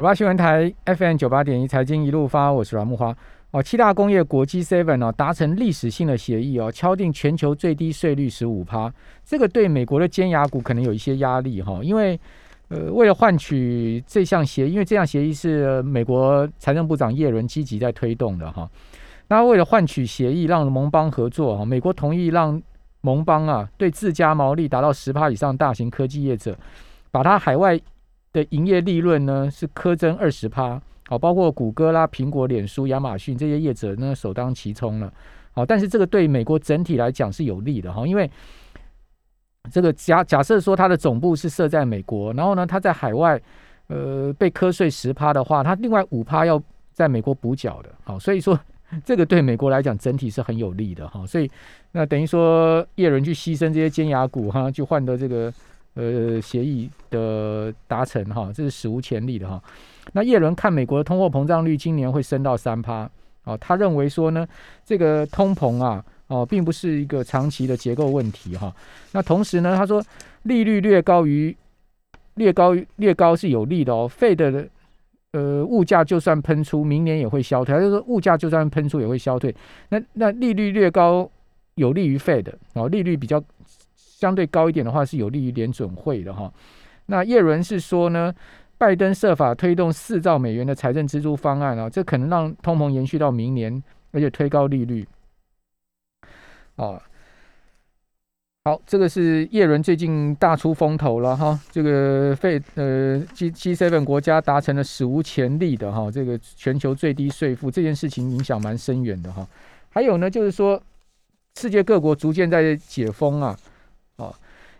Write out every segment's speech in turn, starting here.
八新闻台 FM 九八点一财经一路发，我是阮木花。哦，七大工业国际 Seven 哦达成历史性的协议哦，敲定全球最低税率十五趴。这个对美国的尖牙股可能有一些压力哈，因为呃，为了换取这项协议，因为这项协议是美国财政部长耶伦积极在推动的哈。那为了换取协议，让盟邦合作哈，美国同意让盟邦啊对自家毛利达到十趴以上大型科技业者，把它海外。的营业利润呢是苛增二十趴，好，包括谷歌啦、苹果、脸书、亚马逊这些业者呢首当其冲了，好，但是这个对美国整体来讲是有利的哈，因为这个假假设说它的总部是设在美国，然后呢它在海外呃被瞌税十趴的话，它另外五趴要在美国补缴的，好，所以说 这个对美国来讲整体是很有利的哈，所以那等于说叶伦去牺牲这些尖牙股哈，就换得这个。呃，协议的达成哈，这是史无前例的哈。那叶伦看美国的通货膨胀率今年会升到三趴，哦，他认为说呢，这个通膨啊，哦，并不是一个长期的结构问题哈。那同时呢，他说利率略高于略高略高是有利的哦。费的呃物价就算喷出，明年也会消退。他就说物价就算喷出也会消退。那那利率略高有利于费的哦，利率比较。相对高一点的话，是有利于联准会的哈。那叶伦是说呢，拜登设法推动四兆美元的财政支出方案啊，这可能让通膨延续到明年，而且推高利率。哦，好，这个是叶伦最近大出风头了哈。这个费呃 G G seven 国家达成了史无前例的哈，这个全球最低税负这件事情影响蛮深远的哈。还有呢，就是说世界各国逐渐在解封啊。哦，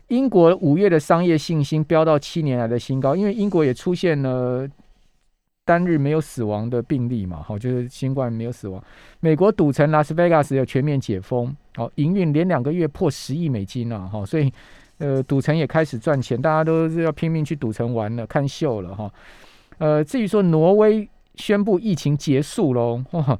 英国五月的商业信心飙到七年来的新高，因为英国也出现了单日没有死亡的病例嘛，好，就是新冠没有死亡。美国赌城拉斯维加斯要全面解封，好，营运连两个月破十亿美金了，哈，所以呃，赌城也开始赚钱，大家都是要拼命去赌城玩了，看秀了，哈。呃，至于说挪威宣布疫情结束喽，哇，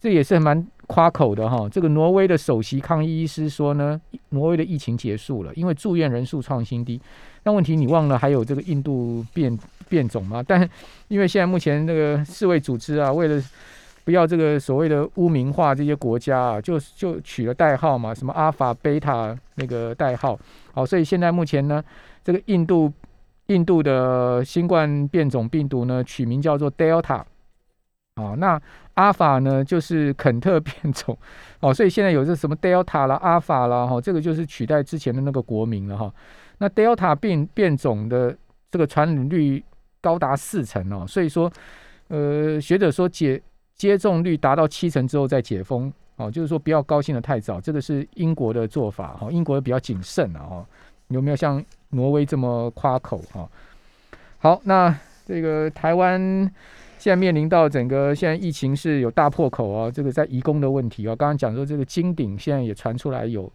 这也是蛮。夸口的哈，这个挪威的首席抗疫医师说呢，挪威的疫情结束了，因为住院人数创新低。那问题你忘了还有这个印度变变种吗？但因为现在目前这个世卫组织啊，为了不要这个所谓的污名化这些国家啊，就就取了代号嘛，什么阿法、贝塔那个代号。好，所以现在目前呢，这个印度印度的新冠变种病毒呢，取名叫做 Delta。哦，那阿法呢，就是肯特变种哦，所以现在有这什么 Delta 啦、阿法啦，哈，这个就是取代之前的那个国名了哈。那 Delta 变变种的这个传染率高达四成哦，所以说，呃，学者说解接种率达到七成之后再解封哦，就是说不要高兴的太早，这个是英国的做法哈，英国比较谨慎啊，哦，有没有像挪威这么夸口哈？好，那这个台湾。现在面临到整个现在疫情是有大破口哦，这个在移工的问题哦，刚刚讲说这个金鼎现在也传出来有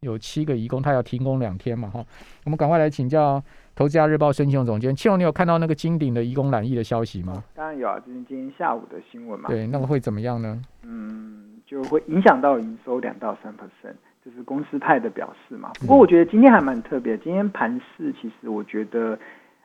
有七个移工，他要停工两天嘛哈，我们赶快来请教《投资家日报》申请总监，庆荣，你有看到那个金鼎的移工染疫的消息吗？当然有啊，这是今天下午的新闻嘛。对，那个会怎么样呢？嗯，就会影响到营收两到三 percent，这是公司派的表示嘛。不过我觉得今天还蛮特别，今天盘市其实我觉得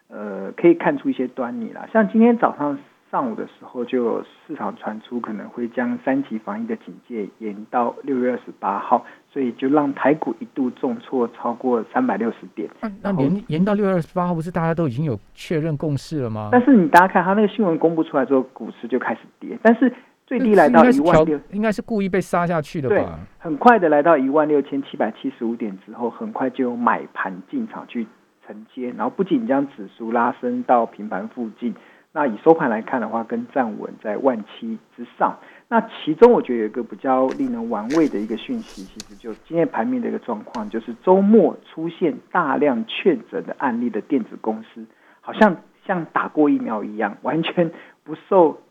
呃可以看出一些端倪啦，像今天早上。上午的时候，就有市场传出可能会将三级防疫的警戒延到六月二十八号，所以就让台股一度重挫超过三百六十点。那延延到六月二十八号，不是大家都已经有确认共识了吗？但是你大家看，他那个新闻公布出来之后，股市就开始跌，但是最低来到一万六，应该是故意被杀下去的吧？很快的来到一万六千七百七十五点之后，很快就有买盘进场去承接，然后不仅将指数拉升到平盘附近。那以收盘来看的话，跟站稳在万七之上。那其中我觉得有一个比较令人玩味的一个讯息，其实就今天盘面的一个状况，就是周末出现大量确诊的案例的电子公司，好像像打过疫苗一样，完全不受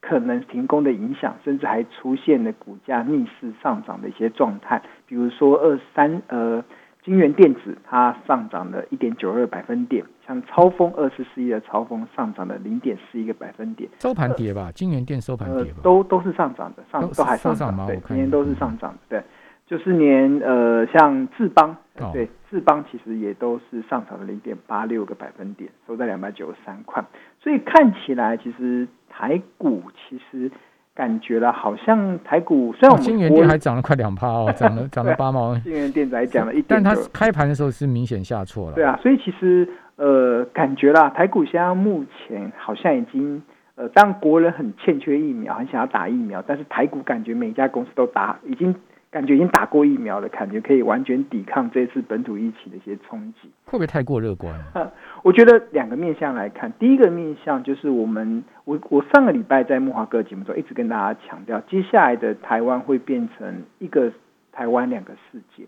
可能停工的影响，甚至还出现了股价逆势上涨的一些状态，比如说二三呃。金源电子它上涨了一点九二百分点，像超风二四四一的超风上涨了零点四一个百分点，收盘跌吧？金源电收盘跌吧？都都是上涨的，上都还上涨，对，今天都是上涨的。对，就是连呃像智邦，哦对智邦其实也都是上涨了零点八六个百分点，收在两百九十三块。所以看起来其实台股其实感觉了，好像台股虽然我们金源店还涨了快两趴哦，涨了涨了八毛，金源店才涨了一点但它九，开盘的时候是明显下挫了。对啊，所以其实呃感觉啦，台股现在目前好像已经。呃，当然国人很欠缺疫苗，很想要打疫苗，但是台股感觉每一家公司都打，已经感觉已经打过疫苗了，感觉可以完全抵抗这次本土疫情的一些冲击。会不会太过乐观？我觉得两个面向来看，第一个面向就是我们，我我上个礼拜在木华哥的节目中一直跟大家强调，接下来的台湾会变成一个台湾两个世界。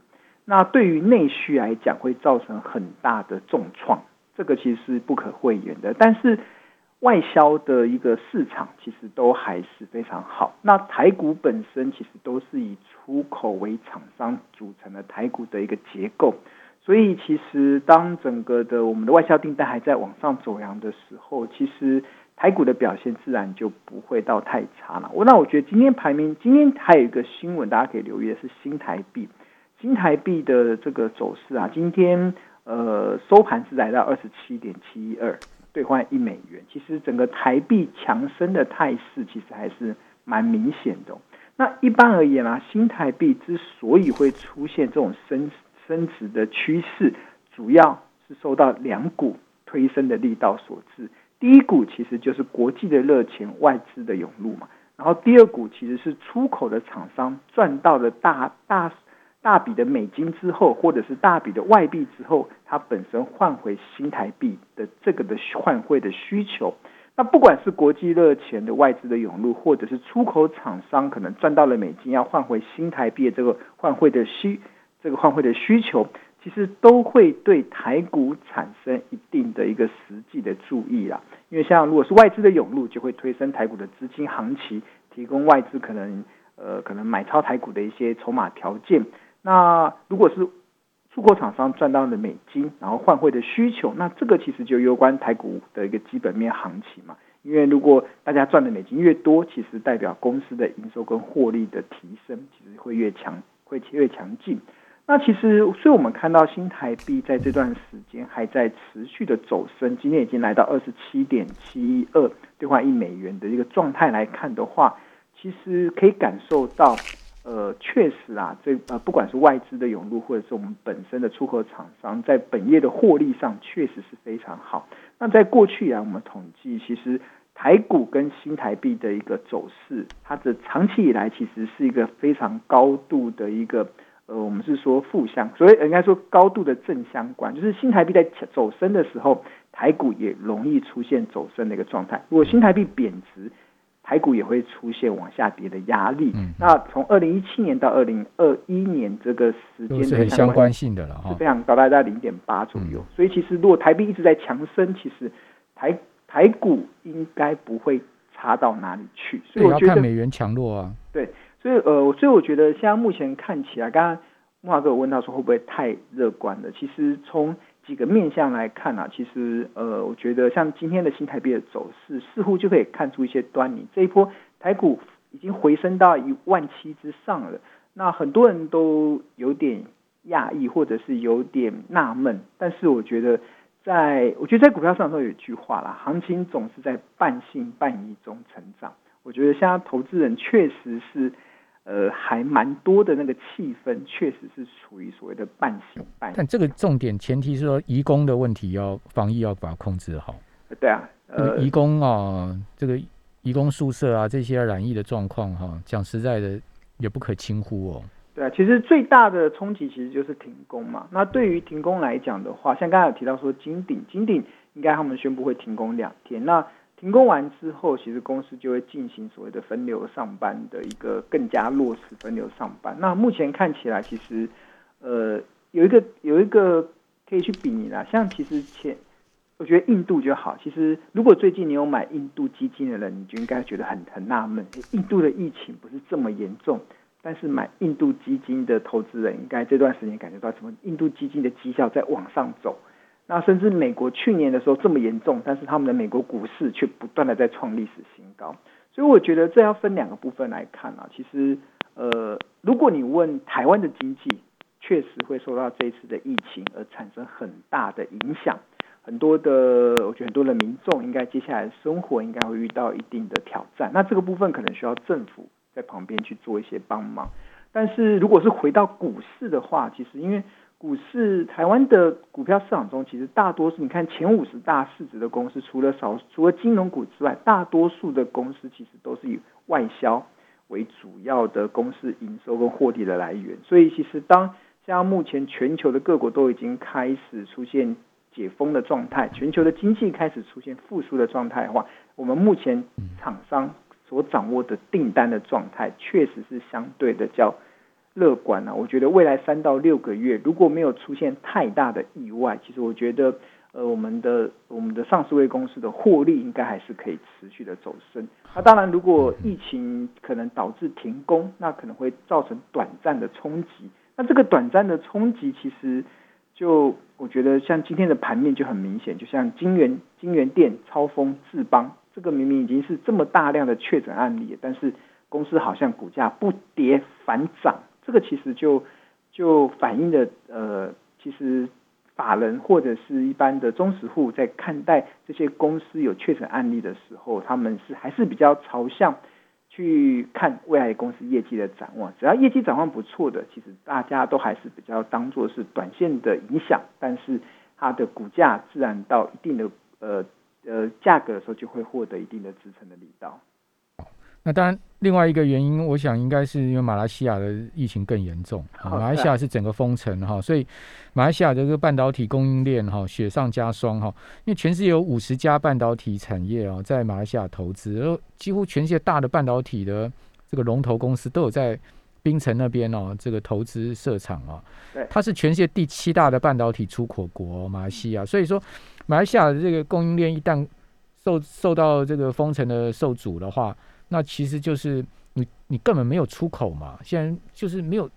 那对于内需来讲，会造成很大的重创，这个其实是不可讳言的。但是外销的一个市场其实都还是非常好。那台股本身其实都是以出口为厂商组成的台股的一个结构。所以，其实当整个的我们的外销订单还在往上走扬的时候，其实台股的表现自然就不会到太差了。我那我觉得今天排名，今天还有一个新闻大家可以留意的是新台币，新台币的这个走势啊，今天呃收盘是来到二十七点七一二兑换一美元，其实整个台币强升的态势其实还是蛮明显的、那一般而言啊，新台币之所以会出现这种升升值的趋势，主要是受到两股推升的力道所致。第一股其实就是国际的热钱、外资的涌入嘛，然后第二股其实是出口的厂商赚到了大大大笔的美金之后，或者是大笔的外币之后，它本身换回新台币的这个的换汇的需求。那不管是国际热钱的外资的涌入，或者是出口厂商可能赚到了美金要换回新台币的这个换汇的需这个换汇的需求，其实都会对台股产生一定的一个实际的注意啦。因为像如果是外资的涌入，就会推升台股的资金行情，提供外资可能呃可能买超台股的一些筹码条件。那如果是出口厂商赚到了美金，然后换汇的需求，那这个其实就攸关台股的一个基本面行情嘛。因为如果大家赚的美金越多，其实代表公司的营收跟获利的提升，其实会越强，会越强劲。那其实，所以我们看到新台币在这段时间还在持续的走升，今天已经来到二十七点七一二兑换一美元的一个状态来看的话，其实可以感受到。呃，确实啊，这呃，不管是外资的涌入，或者是我们本身的出口厂商，在本业的获利上，确实是非常好。那在过去啊，我们统计，其实台股跟新台币的一个走势，它的长期以来其实是一个非常高度的一个，呃，我们是说负相，所以应该说高度的正相关，就是新台币在走升的时候，台股也容易出现走升的一个状态。如果新台币贬值，台股也会出现往下跌的压力。嗯那从二零一七年到二零二一年这个时间都是很相关性的了哈。是非常高，大概在零点八左右。所以其实如果台币一直在强升，其实台台股应该不会差到哪里去。所以我觉得，看美元强弱啊。对所以呃，所以我觉得现在目前看起来，刚刚木华哥有问到说会不会太乐观了？其实从几个面向来看啊，其实呃，我觉得像今天的新台币的走势，似乎就可以看出一些端倪。这一波台股已经回升到一万七之上了，那很多人都有点讶异，或者是有点纳闷。但是我觉得在，我觉得在股票市场中有一句话啦，行情总是在半信半疑中成长。我觉得现在投资人确实是。呃，还蛮多的那个气氛，确实是处于所谓的半信半疑。但这个重点前提是说，移工的问题要防疫要把它控制好。对啊，呃，移工啊，这个移工宿舍啊，这些染疫的状况哈，讲实在的也不可轻忽哦。对啊，其实最大的冲击其实就是停工嘛。那对于停工来讲的话，像刚才有提到说金鼎，金鼎应该他们宣布会停工两天。那停工完之后，其实公司就会进行所谓的分流上班的一个更加落实分流上班。那目前看起来，其实呃有一个有一个可以去比拟啦，像其实前我觉得印度就好。其实如果最近你有买印度基金的人，你就应该觉得很很纳闷，印度的疫情不是这么严重，但是买印度基金的投资人应该这段时间感觉到什么？印度基金的绩效在往上走。那甚至美国去年的时候这么严重，但是他们的美国股市却不断的在创历史新高。所以我觉得这要分两个部分来看啊。其实，呃，如果你问台湾的经济，确实会受到这一次的疫情而产生很大的影响，很多的，我觉得很多的民众应该接下来生活应该会遇到一定的挑战。那这个部分可能需要政府在旁边去做一些帮忙。但是如果是回到股市的话，其实因为股市台湾的股票市场中，其实大多数你看前五十大市值的公司，除了少除了金融股之外，大多数的公司其实都是以外销为主要的公司营收跟获利的来源。所以其实当像目前全球的各国都已经开始出现解封的状态，全球的经济开始出现复苏的状态的话，我们目前厂商所掌握的订单的状态，确实是相对的较。乐观啊，我觉得未来三到六个月如果没有出现太大的意外，其实我觉得，呃，我们的我们的上市位公司的获利应该还是可以持续的走升。那当然，如果疫情可能导致停工，那可能会造成短暂的冲击。那这个短暂的冲击，其实就我觉得像今天的盘面就很明显，就像金源金源店、超丰、智邦，这个明明已经是这么大量的确诊案例，但是公司好像股价不跌反涨。这个其实就就反映的呃，其实法人或者是一般的中实户在看待这些公司有确诊案例的时候，他们是还是比较朝向去看未来公司业绩的展望。只要业绩展望不错的，其实大家都还是比较当做是短线的影响，但是它的股价自然到一定的呃呃价格的时候，就会获得一定的支撑的力道。那当然，另外一个原因，我想应该是因为马来西亚的疫情更严重。马来西亚是整个封城哈，所以马来西亚这个半导体供应链哈雪上加霜哈。因为全世界有五十家半导体产业啊，在马来西亚投资，而几乎全世界大的半导体的这个龙头公司都有在槟城那边哦，这个投资设厂啊。它是全世界第七大的半导体出口国，马来西亚。所以说，马来西亚的这个供应链一旦受受到这个封城的受阻的话，那其实就是你你根本没有出口嘛，现在就是没有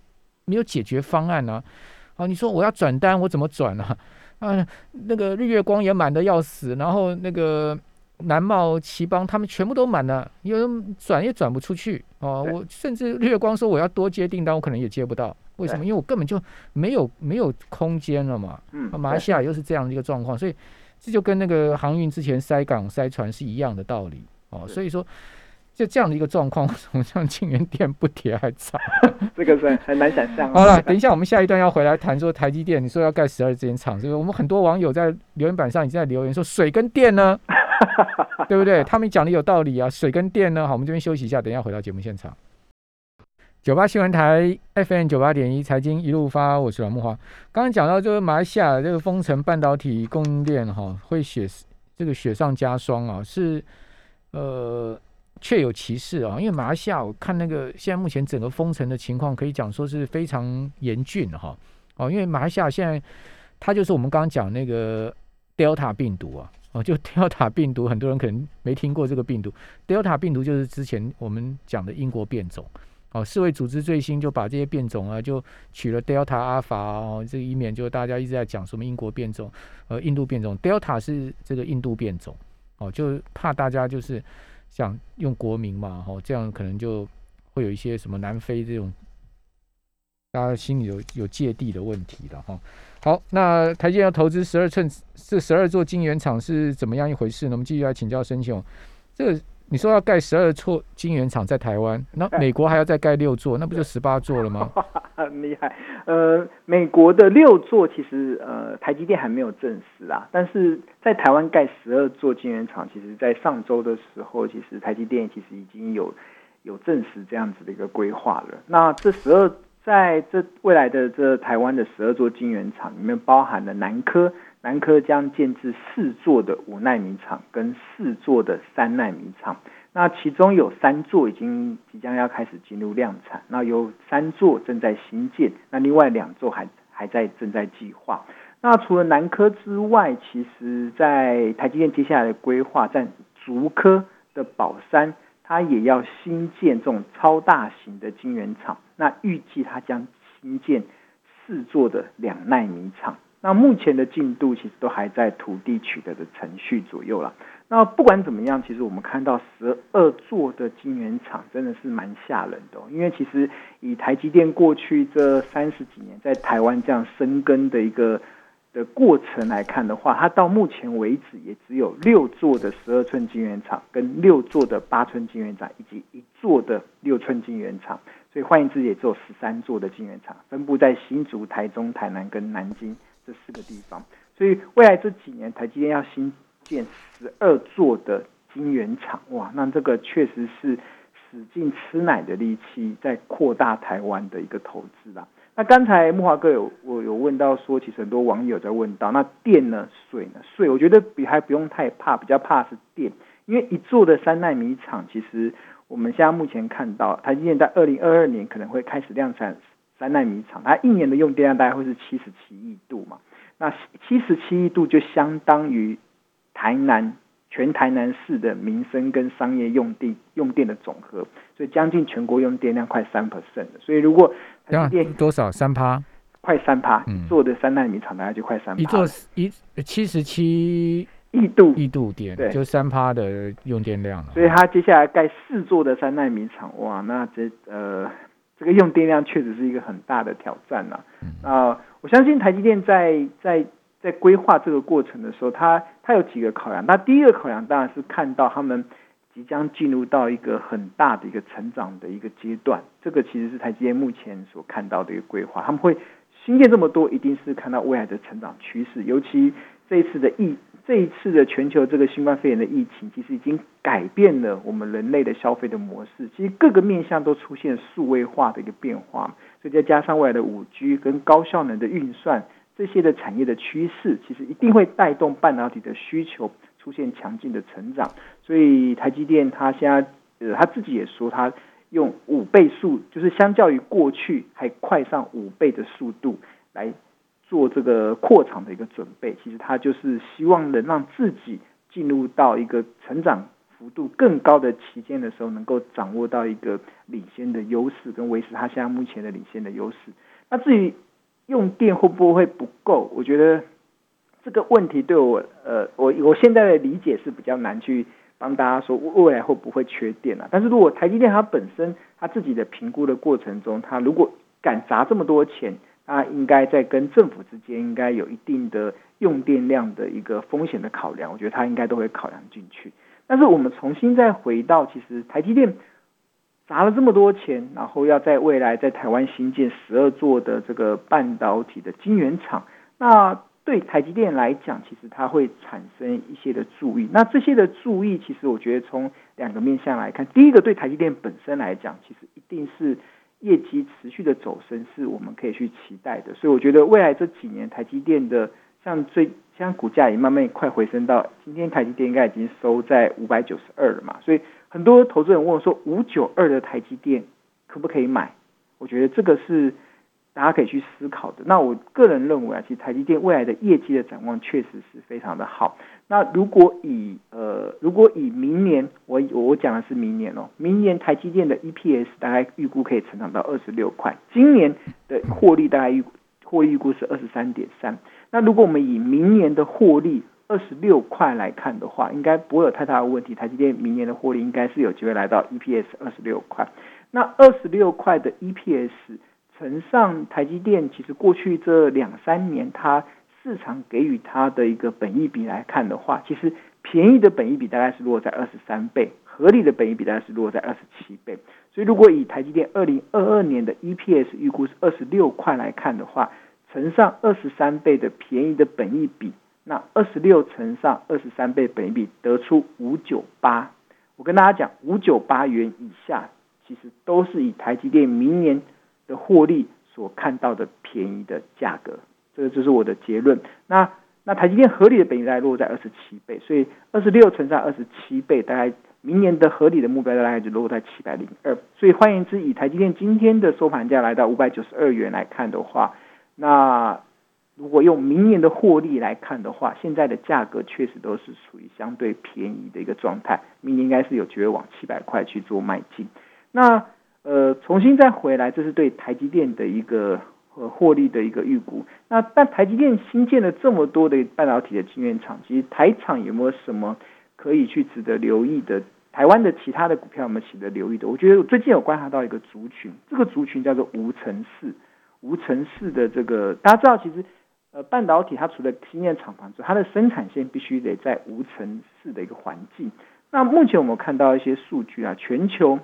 没有解决方案呢。啊，你说我要转单，我怎么转呢？啊，那个日月光也满的要死，然后那个南茂、奇邦他们全部都满了，因为转也转不出去哦。我甚至日月光说我要多接订单，我可能也接不到。为什么？因为我根本就没有没有空间了嘛。嗯。马来西亚又是这样的一个状况，所以这就跟那个航运之前塞港塞船是一样的道理哦。所以说。就这样的一个状况，为什么像金源店不跌还涨？这个是很难想象。好了，等一下我们下一段要回来谈说台积电，你说要盖十二间厂，这个我们很多网友在留言板上已经在留言说水跟电呢，对不对？他们讲的有道理啊，水跟电呢。好，我们这边休息一下，等一下回到节目现场。九八新闻台 FM 九八点一财经一路发，我是阮木华。刚刚讲到就是马来西亚这个封城半导体供应链哈，会雪这个雪上加霜啊，是呃。确有其事啊，因为马来西亚我看那个现在目前整个封城的情况，可以讲说是非常严峻哈。哦，因为马来西亚现在它就是我们刚刚讲那个 Delta 病毒啊，哦，就 Delta 病毒，很多人可能没听过这个病毒。Delta 病毒就是之前我们讲的英国变种。哦，世卫组织最新就把这些变种啊，就取了 Delta、Alpha 哦，这以免就大家一直在讲什么英国变种、呃印度变种，Delta 是这个印度变种。哦，就怕大家就是。想用国民嘛，哈，这样可能就会有一些什么南非这种，大家心里有有芥蒂的问题了，哈。好，那台积要投资十二寸这十二座晶圆厂是怎么样一回事呢？我们继续来请教申请，这个。你说要盖十二座 晶圆厂在台湾，那 美国还要再盖六座，那不就十八座了吗？很厉害。呃，美国的六座其实呃台积电还没有证实啊，但是在台湾盖十二座晶圆厂，其实在上周的时候，其实台积电其实已经有有证实这样子的一个规划了。那这十二在这未来的这台湾的十二座晶圆厂里面，包含了南科。南科将建制四座的五纳米厂跟四座的三纳米厂，那其中有三座已经即将要开始进入量产，那有三座正在新建，那另外两座还还在正在计划。那除了南科之外，其实在台积电接下来的规划，在竹科的宝山，它也要新建这种超大型的晶圆厂，那预计它将新建四座的两纳米厂。那目前的进度其实都还在土地取得的程序左右了。那不管怎么样，其实我们看到十二座的晶圆厂真的是蛮吓人的，因为其实以台积电过去这三十几年在台湾这样生根的一个的过程来看的话，它到目前为止也只有六座的十二寸晶圆厂，跟六座的八寸晶圆厂，以及一座的六寸晶圆厂，所以换言之，也只有十三座的晶圆厂，分布在新竹、台中、台南跟南京。这四个地方。所以未来这几年，台积电要新建十二座的晶圆厂，哇，那这个确实是使劲吃奶的力气，在扩大台湾的一个投资啦。那刚才木华哥有我有问到说，其实很多网友在问到，那电呢、水呢？水我觉得比还不用太怕，比较怕是电，因为一座的三纳米厂，其实我们现在目前看到，台积电在二零二二年可能会开始量产三纳米厂，它一年的用电量大概会是七十七亿度嘛，那七十七亿度就相当于。台南全台南市的民生跟商业用地用电的总和，所以将近全国用电量快三 percent 的。所以如果台积电多少三趴，快三趴，做的三纳米厂大概就快三趴。一座一七十七亿度亿度电，对，就三趴的用电量了。所以它接下来盖四座的三纳米厂，哇，那这呃这个用电量确实是一个很大的挑战呐。啊，我相信台积电在在。在规划这个过程的时候，它它有几个考量。那第一个考量当然是看到他们即将进入到一个很大的一个成长的一个阶段。这个其实是台积电目前所看到的一个规划。他们会新建这么多，一定是看到未来的成长趋势。尤其这一次的疫，这一次的全球这个新冠肺炎的疫情，其实已经改变了我们人类的消费的模式。其实各个面向都出现数位化的一个变化。所以再加上未来的五 G 跟高效能的运算。这些的产业的趋势，其实一定会带动半导体的需求出现强劲的成长。所以台积电它现在呃，他自己也说，他用五倍速，就是相较于过去还快上五倍的速度来做这个扩厂的一个准备。其实他就是希望能让自己进入到一个成长幅度更高的期间的时候，能够掌握到一个领先的优势，跟维持他现在目前的领先的优势。那至于用电会不会不够？我觉得这个问题对我，呃，我我现在的理解是比较难去帮大家说未来会不会缺电啊。但是如果台积电它本身它自己的评估的过程中，它如果敢砸这么多钱，它应该在跟政府之间应该有一定的用电量的一个风险的考量，我觉得它应该都会考量进去。但是我们重新再回到，其实台积电。砸了这么多钱，然后要在未来在台湾新建十二座的这个半导体的晶圆厂，那对台积电来讲，其实它会产生一些的注意。那这些的注意，其实我觉得从两个面向来看，第一个对台积电本身来讲，其实一定是业绩持续的走升，是我们可以去期待的。所以我觉得未来这几年台积电的像最像股价也慢慢快回升到今天台积电应该已经收在五百九十二了嘛，所以。很多投资人问我说：“五九二的台积电可不可以买？”我觉得这个是大家可以去思考的。那我个人认为啊，其实台积电未来的业绩的展望确实是非常的好。那如果以呃，如果以明年，我我讲的是明年哦，明年台积电的 EPS 大概预估可以成长到二十六块，今年的获利大概预获预估是二十三点三。那如果我们以明年的获利，二十六块来看的话，应该不会有太大的问题。台积电明年的获利应该是有机会来到 EPS 二十六块。那二十六块的 EPS 乘上台积电，其实过去这两三年它市场给予它的一个本益比来看的话，其实便宜的本益比大概是落在二十三倍，合理的本益比大概是落在二十七倍。所以如果以台积电二零二二年的 EPS 预估是二十六块来看的话，乘上二十三倍的便宜的本益比。那二十六乘上二十三倍本益比得出五九八，我跟大家讲，五九八元以下，其实都是以台积电明年的获利所看到的便宜的价格，这个就是我的结论。那那台积电合理的本益在落在二十七倍，所以二十六乘上二十七倍，大概明年的合理的目标大概就落在七百零二。所以换言之，以台积电今天的收盘价来到五百九十二元来看的话，那。如果用明年的获利来看的话，现在的价格确实都是处于相对便宜的一个状态，明年应该是有机会往七百块去做迈进。那呃，重新再回来，这是对台积电的一个呃获利的一个预估。那但台积电新建了这么多的半导体的晶圆厂，其实台厂有没有什么可以去值得留意的。台湾的其他的股票有没有值得留意的？我觉得我最近有观察到一个族群，这个族群叫做无尘室。无尘室的这个大家知道，其实呃半导体它除了新建厂房之外，它的生产线必须得在无尘室的一个环境。那目前我们看到一些数据啊，全球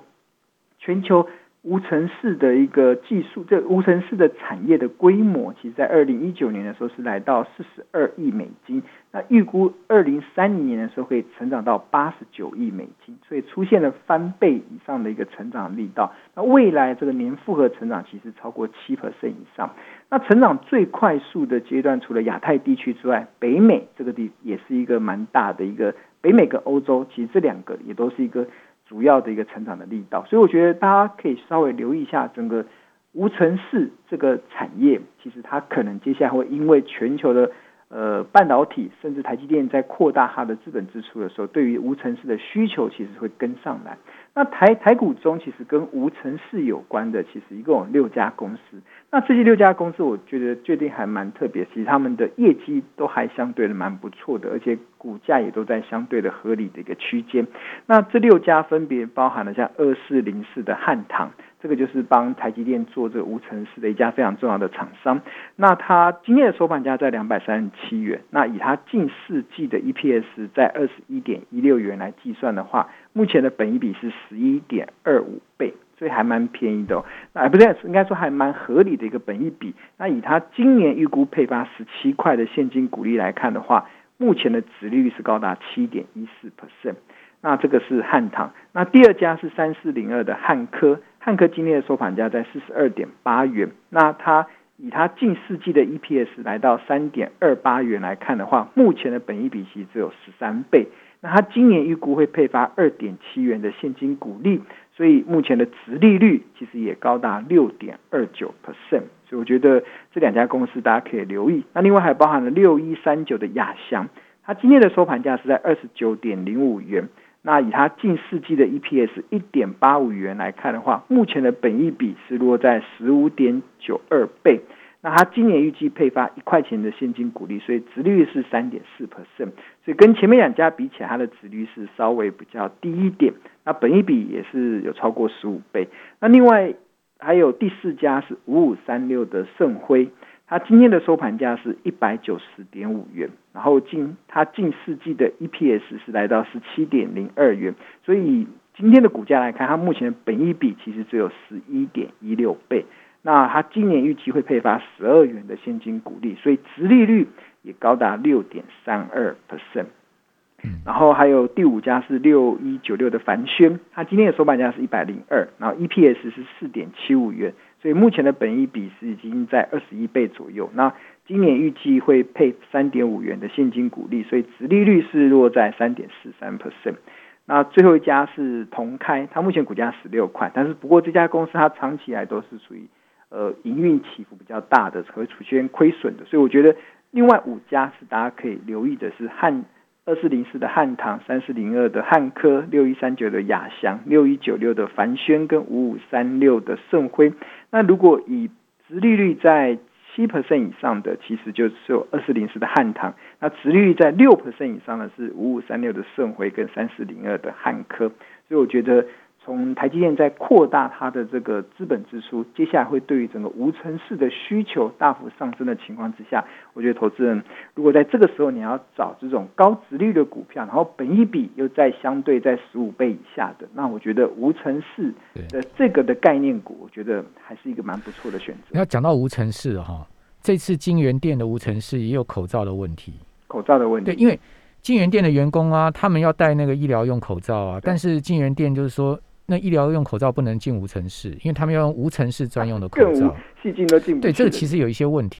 全球。无尘室的一个技术，这无尘室的产业的规模，其实在二零一九年的时候是来到四十二亿美金。那预估二零三零年的时候会成长到八十九亿美金，所以出现了翻倍以上的一个成长力道。那未来这个年复合成长其实超过七 percent 以上。那成长最快速的阶段，除了亚太地区之外，北美这个地也是一个蛮大的一个。北美跟欧洲，其实这两个也都是一个。主要的一个成长的力道，所以我觉得大家可以稍微留意一下整个无尘室这个产业，其实它可能接下来会因为全球的呃半导体，甚至台积电在扩大它的资本支出的时候，对于无尘室的需求其实会跟上来。那台台股中其实跟无尘室有关的，其实一共有六家公司。那这些六家公司，我觉得最近还蛮特别，其实他们的业绩都还相对的蛮不错的，而且股价也都在相对的合理的一个区间。那这六家分别包含了像二四零四的汉唐，这个就是帮台积电做这个无尘室的一家非常重要的厂商。那它今天的收盘价在两百三十七元，那以它近四季的 EPS 在二十一点一六元来计算的话，目前的本益比是十一点二五倍。所以还蛮便宜的哦，那不对，应该说还蛮合理的一个本益比。那以它今年预估配发十七块的现金股利来看的话，目前的值率是高达七点一四 percent。那这个是汉唐。那第二家是三四零二的汉科，汉科今天的收盘价在四十二点八元。那它以它近四季的 EPS 来到三点二八元来看的话，目前的本益比其实只有十三倍。那它今年预估会配发二点七元的现金股利。所以目前的值利率其实也高达六点二九 percent，所以我觉得这两家公司大家可以留意。那另外还包含了六一三九的亚翔，它今天的收盘价是在二十九点零五元。那以它近四季的 EPS 一点八五元来看的话，目前的本益比是落在十五点九二倍。那它今年预计配发一块钱的现金股利，所以值率是三点四 percent，所以跟前面两家比起来，它的值率是稍微比较低一点。那本一比也是有超过十五倍。那另外还有第四家是五五三六的盛辉，它今天的收盘价是一百九十点五元，然后近它近四季的 EPS 是来到十七点零二元，所以今天的股价来看，它目前本一比其实只有十一点一六倍。那它今年预计会配发十二元的现金股利，所以殖利率也高达六点三二 percent。然后还有第五家是六一九六的凡轩，它今天的收盘价是一百零二，然后 EPS 是四点七五元，所以目前的本益比是已经在二十一倍左右。那今年预计会配三点五元的现金股利，所以殖利率是落在三点四三 percent。那最后一家是同开，它目前股价十六块，但是不过这家公司它长期以来都是属于呃营运起伏比较大的，会出现亏损的，所以我觉得另外五家是大家可以留意的是汉。二四零四的汉唐，三四零二的汉科，六一三九的雅翔，六一九六的凡轩，跟五五三六的盛辉。那如果以殖利率在七 percent 以上的，其实就只有二四零四的汉唐；那殖利率在六 percent 以上的是五五三六的盛辉跟三四零二的汉科。所以我觉得。从台积电在扩大它的这个资本支出，接下来会对于整个无尘室的需求大幅上升的情况之下，我觉得投资人如果在这个时候你要找这种高值率的股票，然后本一比又在相对在十五倍以下的，那我觉得无尘室的这个的概念股，我觉得还是一个蛮不错的选择。要讲到无尘室哈，这次金源店的无尘室也有口罩的问题，口罩的问题，对，因为金源店的员工啊，他们要戴那个医疗用口罩啊，但是金源店就是说。那医疗用口罩不能进无尘室，因为他们要用无尘室专用的口罩，细菌都进不。对，这个其实有一些问题